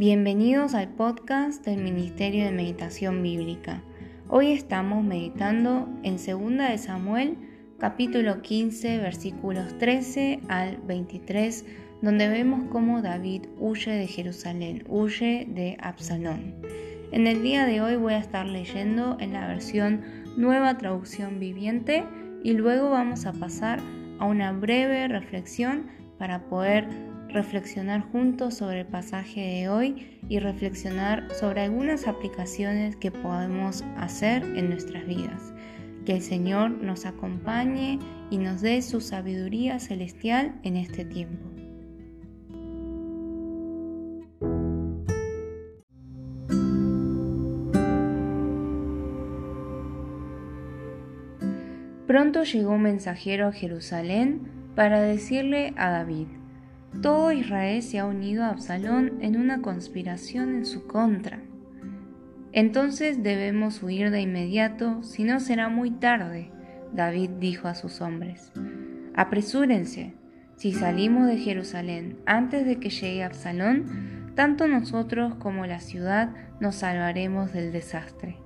Bienvenidos al podcast del Ministerio de Meditación Bíblica. Hoy estamos meditando en 2 de Samuel, capítulo 15, versículos 13 al 23, donde vemos cómo David huye de Jerusalén, huye de Absalón. En el día de hoy voy a estar leyendo en la versión Nueva Traducción Viviente y luego vamos a pasar a una breve reflexión para poder reflexionar juntos sobre el pasaje de hoy y reflexionar sobre algunas aplicaciones que podemos hacer en nuestras vidas. Que el Señor nos acompañe y nos dé su sabiduría celestial en este tiempo. Pronto llegó un mensajero a Jerusalén para decirle a David, todo Israel se ha unido a Absalón en una conspiración en su contra. Entonces debemos huir de inmediato, si no será muy tarde, David dijo a sus hombres. Apresúrense, si salimos de Jerusalén antes de que llegue Absalón, tanto nosotros como la ciudad nos salvaremos del desastre.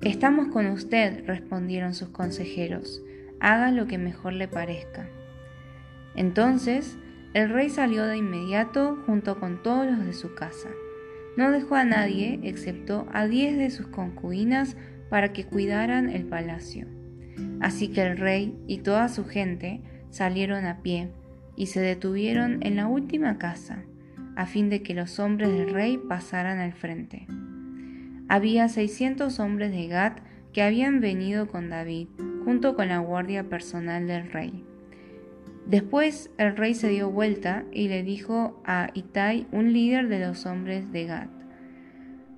Estamos con usted, respondieron sus consejeros, haga lo que mejor le parezca. Entonces el rey salió de inmediato junto con todos los de su casa. No dejó a nadie excepto a diez de sus concubinas para que cuidaran el palacio. Así que el rey y toda su gente salieron a pie y se detuvieron en la última casa, a fin de que los hombres del rey pasaran al frente. Había seiscientos hombres de Gat que habían venido con David, junto con la guardia personal del rey. Después el rey se dio vuelta y le dijo a Itai, un líder de los hombres de Gad,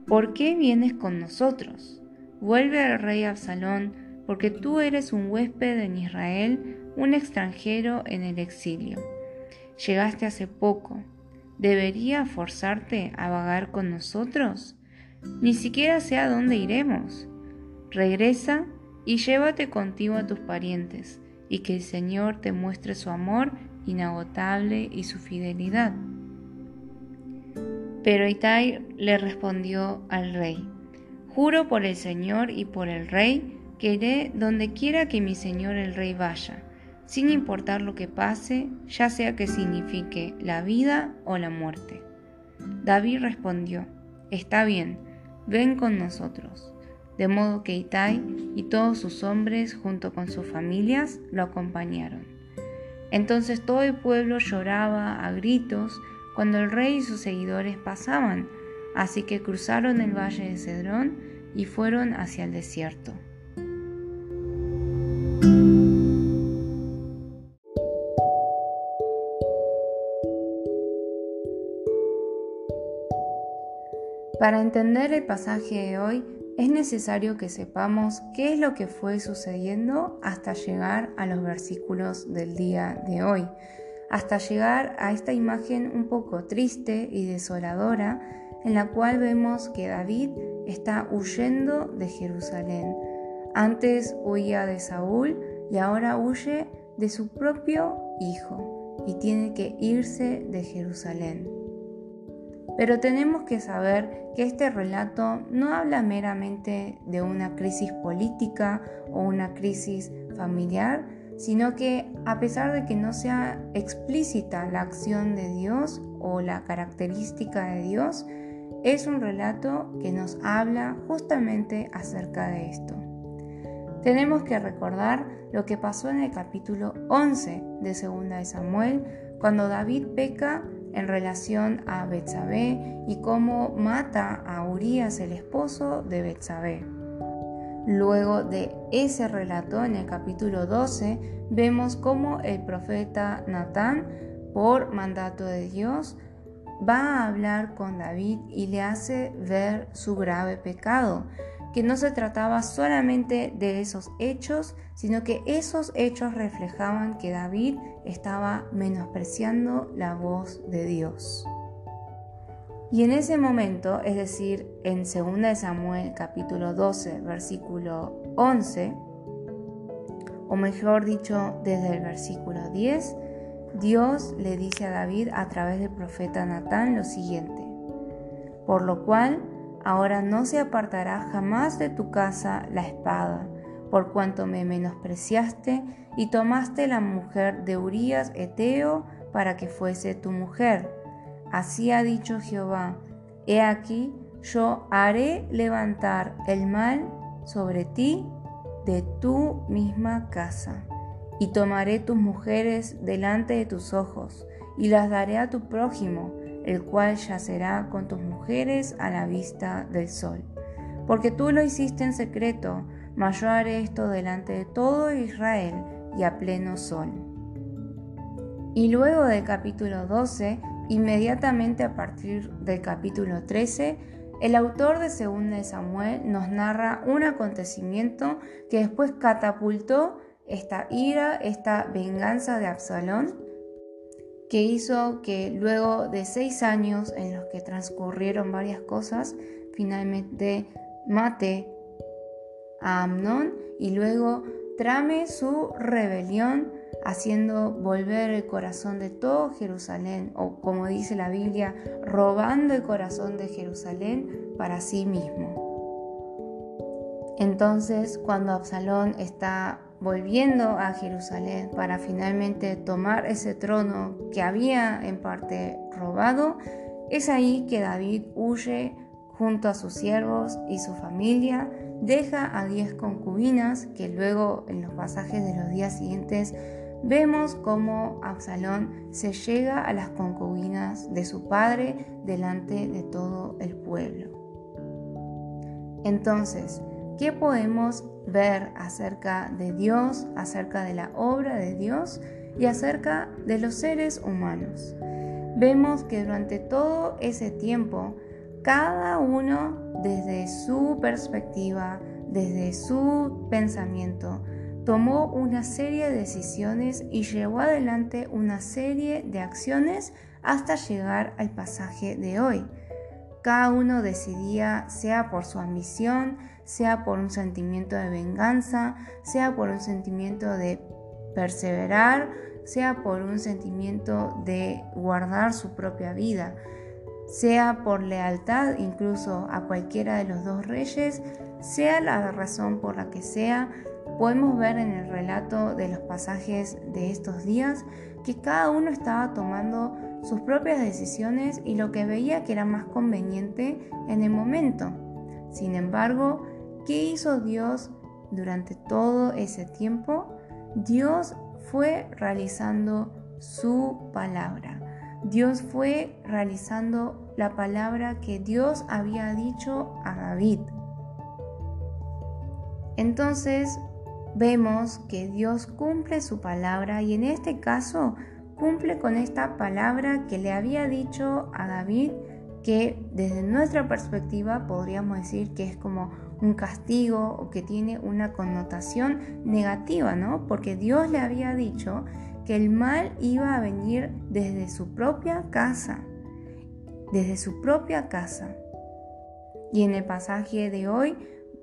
¿por qué vienes con nosotros? Vuelve al rey Absalón, porque tú eres un huésped en Israel, un extranjero en el exilio. Llegaste hace poco. ¿Debería forzarte a vagar con nosotros? Ni siquiera sé a dónde iremos. Regresa y llévate contigo a tus parientes y que el Señor te muestre su amor inagotable y su fidelidad. Pero Itai le respondió al rey, Juro por el Señor y por el rey que iré donde quiera que mi Señor el rey vaya, sin importar lo que pase, ya sea que signifique la vida o la muerte. David respondió, Está bien, ven con nosotros de modo que Itai y todos sus hombres junto con sus familias lo acompañaron. Entonces todo el pueblo lloraba a gritos cuando el rey y sus seguidores pasaban, así que cruzaron el valle de Cedrón y fueron hacia el desierto. Para entender el pasaje de hoy, es necesario que sepamos qué es lo que fue sucediendo hasta llegar a los versículos del día de hoy, hasta llegar a esta imagen un poco triste y desoladora en la cual vemos que David está huyendo de Jerusalén. Antes huía de Saúl y ahora huye de su propio hijo y tiene que irse de Jerusalén. Pero tenemos que saber que este relato no habla meramente de una crisis política o una crisis familiar, sino que a pesar de que no sea explícita la acción de Dios o la característica de Dios, es un relato que nos habla justamente acerca de esto. Tenemos que recordar lo que pasó en el capítulo 11 de 2 de Samuel, cuando David peca en relación a Betsabé y cómo mata a Urias, el esposo de Betsabé. Luego de ese relato, en el capítulo 12, vemos cómo el profeta Natán, por mandato de Dios, va a hablar con David y le hace ver su grave pecado, que no se trataba solamente de esos hechos, sino que esos hechos reflejaban que David estaba menospreciando la voz de Dios. Y en ese momento, es decir, en 2 Samuel capítulo 12, versículo 11, o mejor dicho, desde el versículo 10, Dios le dice a David a través del profeta Natán lo siguiente. por lo cual ahora no se apartará jamás de tu casa la espada, por cuanto me menospreciaste y tomaste la mujer de Urías Eteo para que fuese tu mujer. Así ha dicho Jehová, he aquí, yo haré levantar el mal sobre ti de tu misma casa, y tomaré tus mujeres delante de tus ojos, y las daré a tu prójimo, el cual yacerá con tus mujeres a la vista del sol. Porque tú lo hiciste en secreto, mas yo haré esto delante de todo Israel y a pleno sol. Y luego del capítulo 12, inmediatamente a partir del capítulo 13, el autor de Segunda de Samuel nos narra un acontecimiento que después catapultó esta ira, esta venganza de Absalón, que hizo que luego de seis años en los que transcurrieron varias cosas, finalmente mate a Amnón y luego trame su rebelión haciendo volver el corazón de todo Jerusalén, o como dice la Biblia, robando el corazón de Jerusalén para sí mismo. Entonces, cuando Absalón está volviendo a Jerusalén para finalmente tomar ese trono que había en parte robado, es ahí que David huye junto a sus siervos y su familia, deja a diez concubinas que luego en los pasajes de los días siguientes vemos cómo Absalón se llega a las concubinas de su padre delante de todo el pueblo. Entonces, ¿qué podemos ver acerca de Dios, acerca de la obra de Dios y acerca de los seres humanos? Vemos que durante todo ese tiempo, cada uno desde su perspectiva, desde su pensamiento, tomó una serie de decisiones y llevó adelante una serie de acciones hasta llegar al pasaje de hoy. Cada uno decidía, sea por su ambición, sea por un sentimiento de venganza, sea por un sentimiento de perseverar, sea por un sentimiento de guardar su propia vida, sea por lealtad incluso a cualquiera de los dos reyes, sea la razón por la que sea, podemos ver en el relato de los pasajes de estos días que cada uno estaba tomando sus propias decisiones y lo que veía que era más conveniente en el momento. Sin embargo, ¿qué hizo Dios durante todo ese tiempo? Dios fue realizando su palabra. Dios fue realizando la palabra que Dios había dicho a David. Entonces vemos que Dios cumple su palabra y en este caso cumple con esta palabra que le había dicho a David que desde nuestra perspectiva podríamos decir que es como un castigo o que tiene una connotación negativa, ¿no? Porque Dios le había dicho que el mal iba a venir desde su propia casa, desde su propia casa. Y en el pasaje de hoy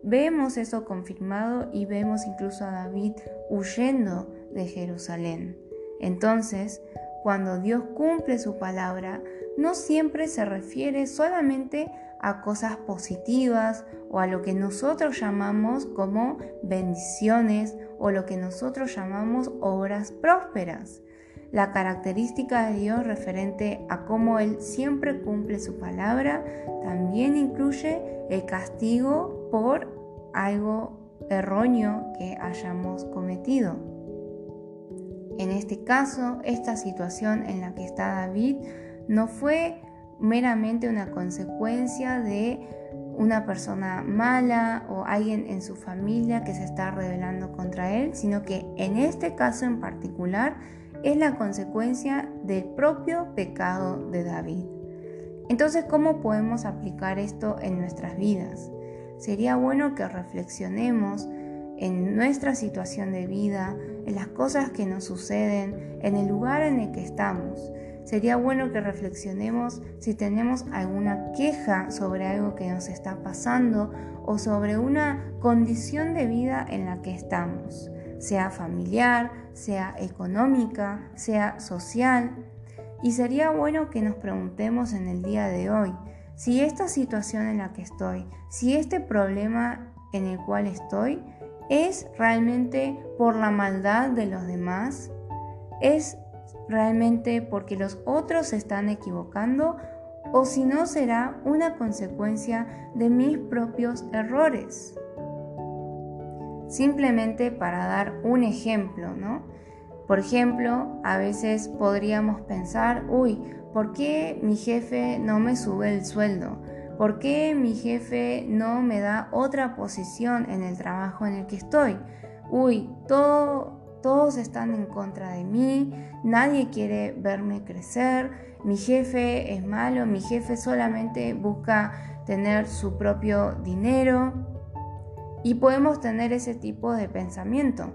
Vemos eso confirmado y vemos incluso a David huyendo de Jerusalén. Entonces, cuando Dios cumple su palabra, no siempre se refiere solamente a cosas positivas o a lo que nosotros llamamos como bendiciones o lo que nosotros llamamos obras prósperas. La característica de Dios referente a cómo Él siempre cumple su palabra también incluye el castigo por algo erróneo que hayamos cometido. En este caso, esta situación en la que está David no fue meramente una consecuencia de una persona mala o alguien en su familia que se está rebelando contra él, sino que en este caso en particular es la consecuencia del propio pecado de David. Entonces, ¿cómo podemos aplicar esto en nuestras vidas? Sería bueno que reflexionemos en nuestra situación de vida, en las cosas que nos suceden, en el lugar en el que estamos. Sería bueno que reflexionemos si tenemos alguna queja sobre algo que nos está pasando o sobre una condición de vida en la que estamos, sea familiar, sea económica, sea social. Y sería bueno que nos preguntemos en el día de hoy, si esta situación en la que estoy, si este problema en el cual estoy es realmente por la maldad de los demás, es realmente porque los otros se están equivocando o si no será una consecuencia de mis propios errores. Simplemente para dar un ejemplo, ¿no? Por ejemplo, a veces podríamos pensar, uy, ¿por qué mi jefe no me sube el sueldo? ¿Por qué mi jefe no me da otra posición en el trabajo en el que estoy? Uy, todo, todos están en contra de mí, nadie quiere verme crecer, mi jefe es malo, mi jefe solamente busca tener su propio dinero. Y podemos tener ese tipo de pensamiento.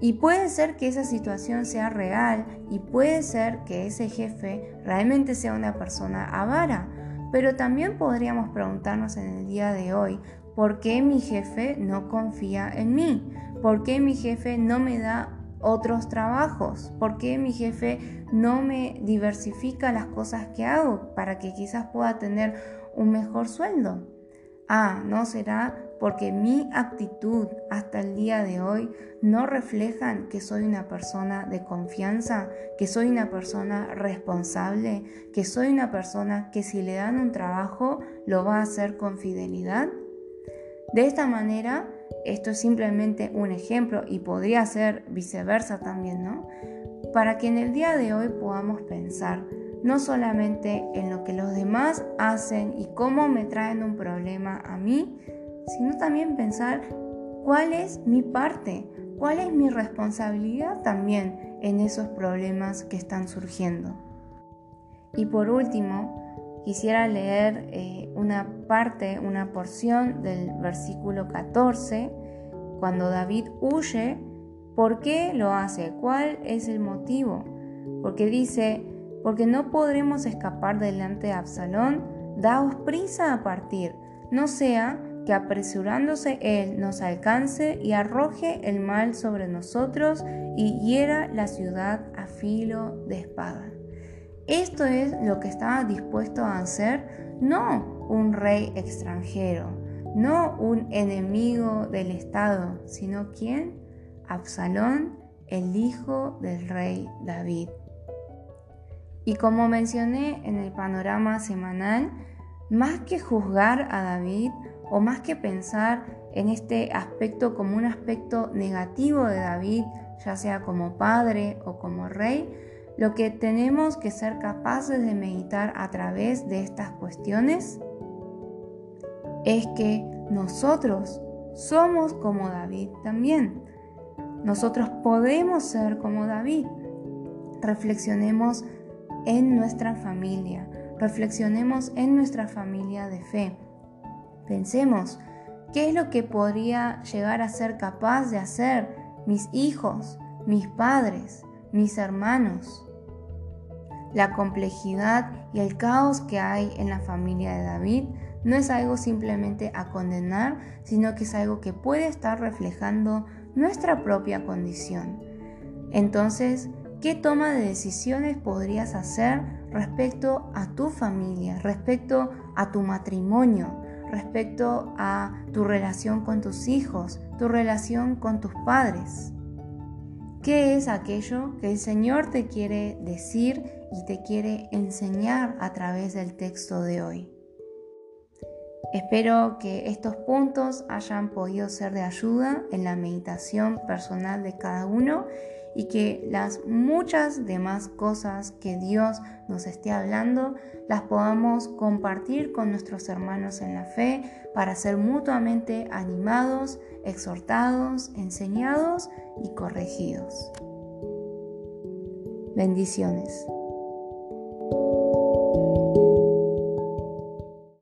Y puede ser que esa situación sea real y puede ser que ese jefe realmente sea una persona avara. Pero también podríamos preguntarnos en el día de hoy, ¿por qué mi jefe no confía en mí? ¿Por qué mi jefe no me da otros trabajos? ¿Por qué mi jefe no me diversifica las cosas que hago para que quizás pueda tener un mejor sueldo? Ah, ¿no será porque mi actitud hasta el día de hoy no reflejan que soy una persona de confianza, que soy una persona responsable, que soy una persona que si le dan un trabajo lo va a hacer con fidelidad. De esta manera, esto es simplemente un ejemplo y podría ser viceversa también, ¿no? Para que en el día de hoy podamos pensar no solamente en lo que los demás hacen y cómo me traen un problema a mí, sino también pensar cuál es mi parte, cuál es mi responsabilidad también en esos problemas que están surgiendo. Y por último, quisiera leer eh, una parte, una porción del versículo 14, cuando David huye, ¿por qué lo hace? ¿Cuál es el motivo? Porque dice, porque no podremos escapar delante de Absalón, daos prisa a partir, no sea que apresurándose Él nos alcance y arroje el mal sobre nosotros y hiera la ciudad a filo de espada. Esto es lo que estaba dispuesto a hacer no un rey extranjero, no un enemigo del Estado, sino quién? Absalón, el hijo del rey David. Y como mencioné en el panorama semanal, más que juzgar a David o más que pensar en este aspecto como un aspecto negativo de David, ya sea como padre o como rey, lo que tenemos que ser capaces de meditar a través de estas cuestiones es que nosotros somos como David también. Nosotros podemos ser como David. Reflexionemos en nuestra familia, reflexionemos en nuestra familia de fe. Pensemos, ¿qué es lo que podría llegar a ser capaz de hacer mis hijos, mis padres, mis hermanos? La complejidad y el caos que hay en la familia de David no es algo simplemente a condenar, sino que es algo que puede estar reflejando nuestra propia condición. Entonces, ¿qué toma de decisiones podrías hacer respecto a tu familia, respecto a tu matrimonio, respecto a tu relación con tus hijos, tu relación con tus padres. ¿Qué es aquello que el Señor te quiere decir y te quiere enseñar a través del texto de hoy? Espero que estos puntos hayan podido ser de ayuda en la meditación personal de cada uno y que las muchas demás cosas que Dios nos esté hablando las podamos compartir con nuestros hermanos en la fe para ser mutuamente animados, exhortados, enseñados y corregidos. Bendiciones.